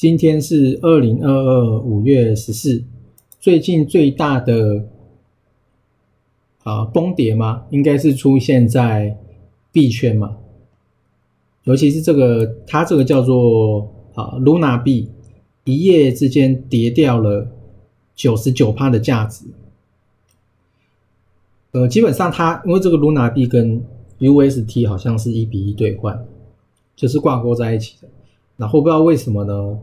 今天是二零二二五月十四，最近最大的啊崩跌吗？应该是出现在币圈嘛，尤其是这个，它这个叫做啊 Luna 币，一夜之间跌掉了九十九趴的价值。呃，基本上它因为这个 Luna 币跟 UST 好像是一比一兑换，就是挂钩在一起的。然后不知道为什么呢？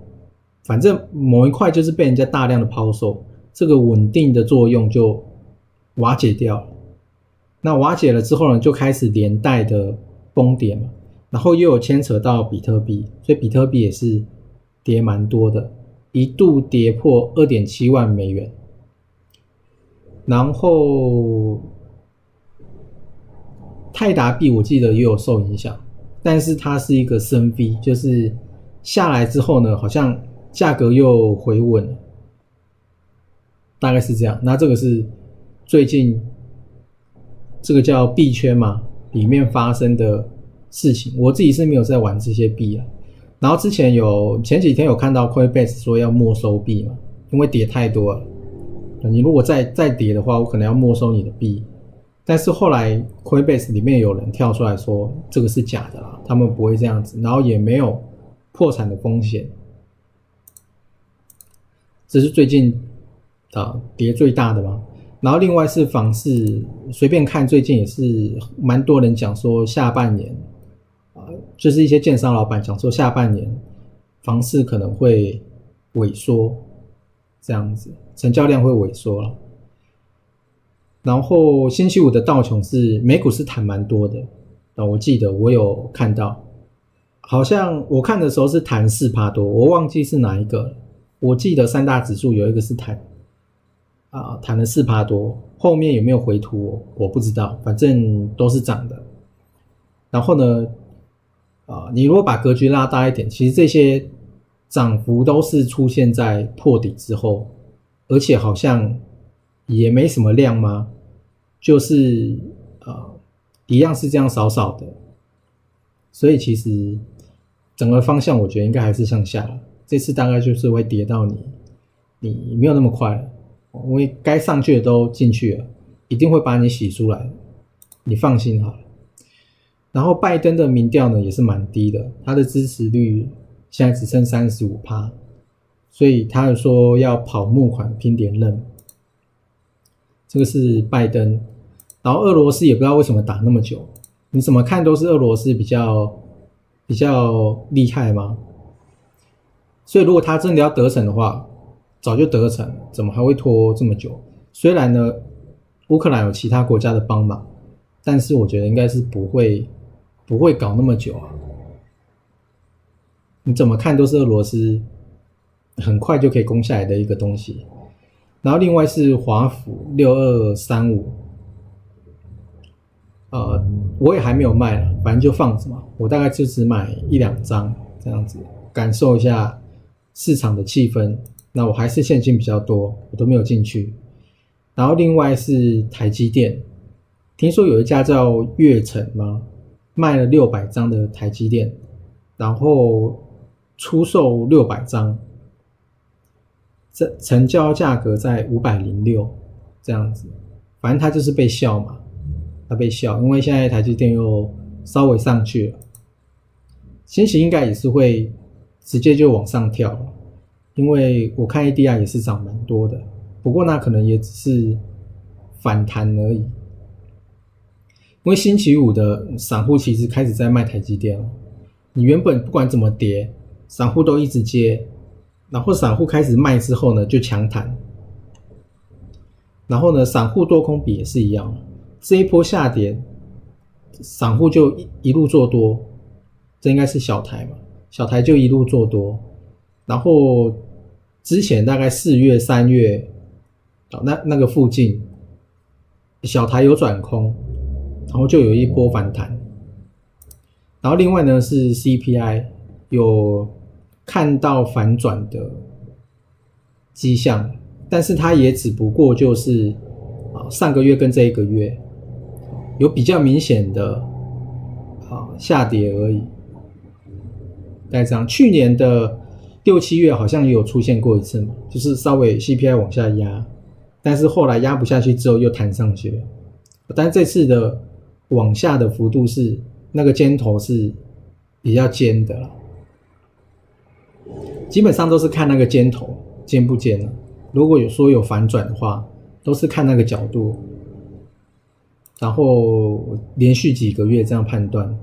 反正某一块就是被人家大量的抛售，这个稳定的作用就瓦解掉了。那瓦解了之后呢，就开始连带的崩跌嘛。然后又有牵扯到比特币，所以比特币也是跌蛮多的，一度跌破二点七万美元。然后泰达币我记得也有受影响，但是它是一个升 V，就是下来之后呢，好像。价格又回稳了，大概是这样。那这个是最近这个叫币圈嘛，里面发生的事情。我自己是没有在玩这些币啊。然后之前有前几天有看到 Coinbase 说要没收币嘛，因为跌太多了。你如果再再跌的话，我可能要没收你的币。但是后来 Coinbase 里面有人跳出来说这个是假的啦，他们不会这样子，然后也没有破产的风险。这是最近啊跌最大的嘛，然后另外是房市，随便看最近也是蛮多人讲说下半年啊，就是一些建商老板讲说下半年房市可能会萎缩，这样子成交量会萎缩了。然后星期五的道琼是美股是弹蛮多的啊，我记得我有看到，好像我看的时候是弹四趴多，我忘记是哪一个。我记得三大指数有一个是弹，啊，弹了四趴多，后面有没有回吐我不知道，反正都是涨的。然后呢，啊，你如果把格局拉大一点，其实这些涨幅都是出现在破底之后，而且好像也没什么量吗？就是啊，一样是这样少少的，所以其实整个方向我觉得应该还是向下。这次大概就是会跌到你，你没有那么快了，因为该上去的都进去了，一定会把你洗出来，你放心好了。然后拜登的民调呢也是蛮低的，他的支持率现在只剩三十五趴，所以他说要跑募款拼连任，这个是拜登。然后俄罗斯也不知道为什么打那么久，你怎么看都是俄罗斯比较比较厉害吗？所以，如果他真的要得逞的话，早就得逞，怎么还会拖这么久？虽然呢，乌克兰有其他国家的帮忙，但是我觉得应该是不会不会搞那么久啊。你怎么看都是俄罗斯很快就可以攻下来的一个东西。然后另外是华府六二三五，呃，我也还没有卖了，反正就放着嘛。我大概就只买一两张这样子，感受一下。市场的气氛，那我还是现金比较多，我都没有进去。然后另外是台积电，听说有一家叫悦城吗？卖了六百张的台积电，然后出售六百张，这成交价格在五百零六这样子。反正他就是被笑嘛，他被笑，因为现在台积电又稍微上去了，星期应该也是会。直接就往上跳了，因为我看 ADR 也是涨蛮多的，不过那可能也只是反弹而已。因为星期五的散户其实开始在卖台积电了，你原本不管怎么跌，散户都一直接，然后散户开始卖之后呢，就强弹，然后呢，散户多空比也是一样，这一波下跌，散户就一一路做多。这应该是小台嘛，小台就一路做多，然后之前大概四月、三月，哦，那那个附近，小台有转空，然后就有一波反弹，然后另外呢是 CPI 有看到反转的迹象，但是它也只不过就是啊上个月跟这一个月有比较明显的啊下跌而已。大概这样，去年的六七月好像也有出现过一次嘛，就是稍微 CPI 往下压，但是后来压不下去之后又弹上去了。但这次的往下的幅度是那个尖头是比较尖的了，基本上都是看那个尖头尖不尖了。如果有说有反转的话，都是看那个角度，然后连续几个月这样判断。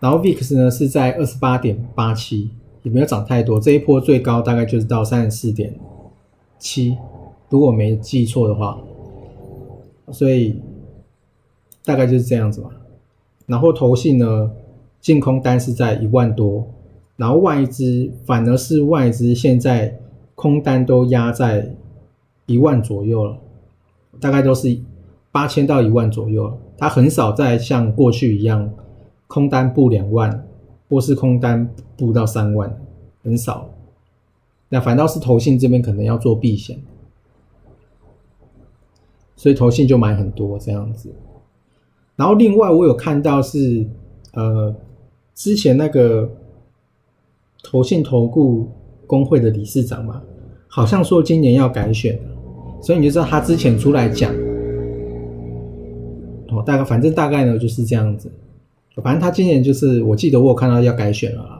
然后 VIX 呢是在二十八点八七，也没有涨太多。这一波最高大概就是到三十四点七，如果没记错的话，所以大概就是这样子吧。然后投信呢，净空单是在一万多，然后外资反而是外资现在空单都压在一万左右了，大概都是八千到一万左右了。它很少再像过去一样。空单布两万，或是空单布到三万，很少。那反倒是投信这边可能要做避险，所以投信就买很多这样子。然后另外我有看到是，呃，之前那个投信投顾工会的理事长嘛，好像说今年要改选，所以你就知道他之前出来讲，哦，大概反正大概呢就是这样子。反正他今年就是，我记得我有看到要改选了，